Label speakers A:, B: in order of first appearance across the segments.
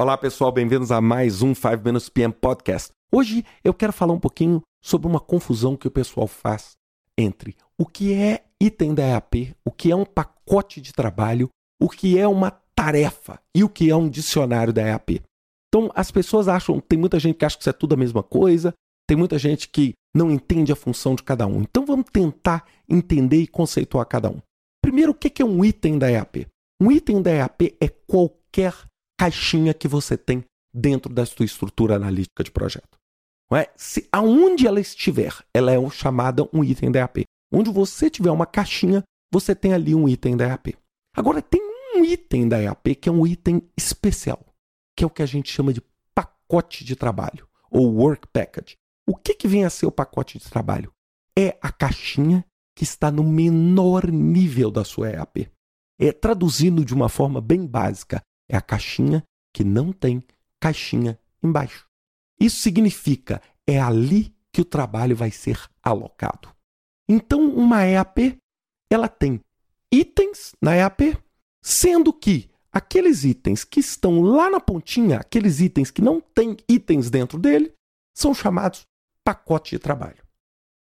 A: Olá pessoal, bem-vindos a mais um 5 Minutes PM Podcast. Hoje eu quero falar um pouquinho sobre uma confusão que o pessoal faz entre o que é item da EAP, o que é um pacote de trabalho, o que é uma tarefa e o que é um dicionário da EAP. Então as pessoas acham, tem muita gente que acha que isso é tudo a mesma coisa, tem muita gente que não entende a função de cada um. Então vamos tentar entender e conceituar cada um. Primeiro, o que é um item da EAP? Um item da EAP é qualquer caixinha que você tem dentro da sua estrutura analítica de projeto. Não é? Se aonde ela estiver, ela é chamada um item da EAP. Onde você tiver uma caixinha, você tem ali um item da EAP. Agora tem um item da EAP que é um item especial, que é o que a gente chama de pacote de trabalho ou work package. O que, que vem a ser o pacote de trabalho? É a caixinha que está no menor nível da sua EAP. É traduzindo de uma forma bem básica, é a caixinha que não tem caixinha embaixo. Isso significa é ali que o trabalho vai ser alocado. Então, uma EAP, ela tem itens na EAP, sendo que aqueles itens que estão lá na pontinha, aqueles itens que não têm itens dentro dele, são chamados pacote de trabalho.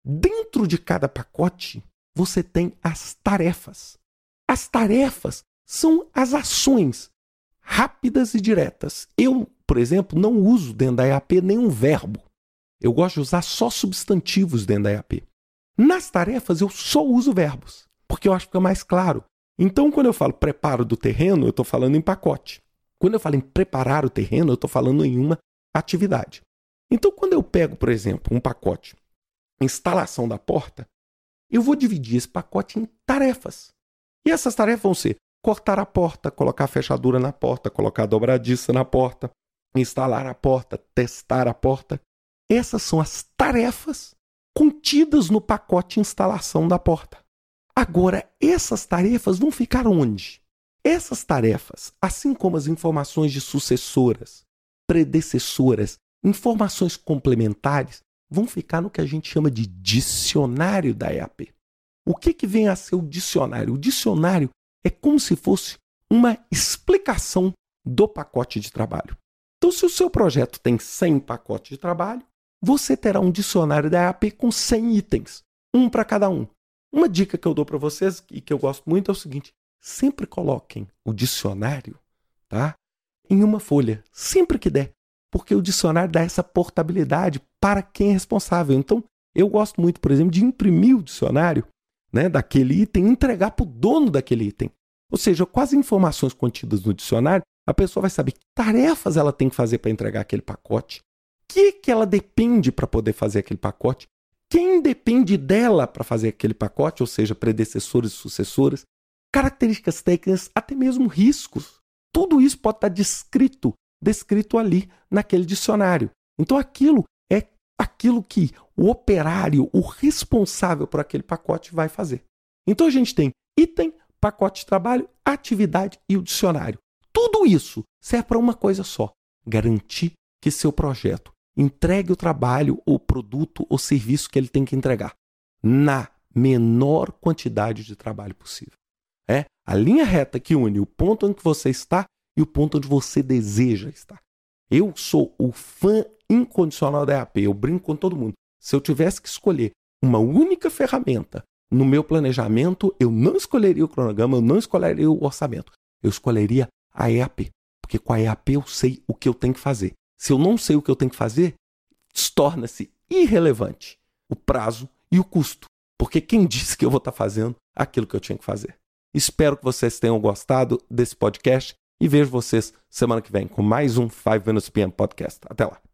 A: Dentro de cada pacote, você tem as tarefas. As tarefas são as ações rápidas e diretas. Eu, por exemplo, não uso dentro da EAP nenhum verbo. Eu gosto de usar só substantivos dentro da EAP. Nas tarefas, eu só uso verbos, porque eu acho que fica mais claro. Então, quando eu falo preparo do terreno, eu estou falando em pacote. Quando eu falo em preparar o terreno, eu estou falando em uma atividade. Então, quando eu pego, por exemplo, um pacote instalação da porta, eu vou dividir esse pacote em tarefas. E essas tarefas vão ser cortar a porta, colocar a fechadura na porta, colocar a dobradiça na porta, instalar a porta, testar a porta. Essas são as tarefas contidas no pacote instalação da porta. Agora, essas tarefas vão ficar onde? Essas tarefas, assim como as informações de sucessoras, predecessoras, informações complementares, vão ficar no que a gente chama de dicionário da EAP. O que, que vem a ser o dicionário? O dicionário é como se fosse uma explicação do pacote de trabalho. Então, se o seu projeto tem 100 pacotes de trabalho, você terá um dicionário da EAP com 100 itens, um para cada um. Uma dica que eu dou para vocês e que eu gosto muito é o seguinte: sempre coloquem o dicionário tá, em uma folha, sempre que der, porque o dicionário dá essa portabilidade para quem é responsável. Então, eu gosto muito, por exemplo, de imprimir o dicionário né, daquele item e entregar para o dono daquele item. Ou seja, com as informações contidas no dicionário, a pessoa vai saber que tarefas ela tem que fazer para entregar aquele pacote, que que ela depende para poder fazer aquele pacote, quem depende dela para fazer aquele pacote, ou seja, predecessores e sucessores, características técnicas, até mesmo riscos. Tudo isso pode estar descrito, descrito ali naquele dicionário. Então aquilo aquilo que o operário, o responsável por aquele pacote vai fazer. Então a gente tem item, pacote de trabalho, atividade e o dicionário. Tudo isso serve para uma coisa só: garantir que seu projeto entregue o trabalho, o produto ou serviço que ele tem que entregar na menor quantidade de trabalho possível. É a linha reta que une o ponto que você está e o ponto onde você deseja estar. Eu sou o fã incondicional da EAP, eu brinco com todo mundo. Se eu tivesse que escolher uma única ferramenta no meu planejamento, eu não escolheria o cronograma, eu não escolheria o orçamento. Eu escolheria a EAP, porque com a EAP eu sei o que eu tenho que fazer. Se eu não sei o que eu tenho que fazer, torna-se irrelevante o prazo e o custo, porque quem disse que eu vou estar fazendo aquilo que eu tinha que fazer? Espero que vocês tenham gostado desse podcast e vejo vocês semana que vem com mais um 5 Minutes PM Podcast. Até lá.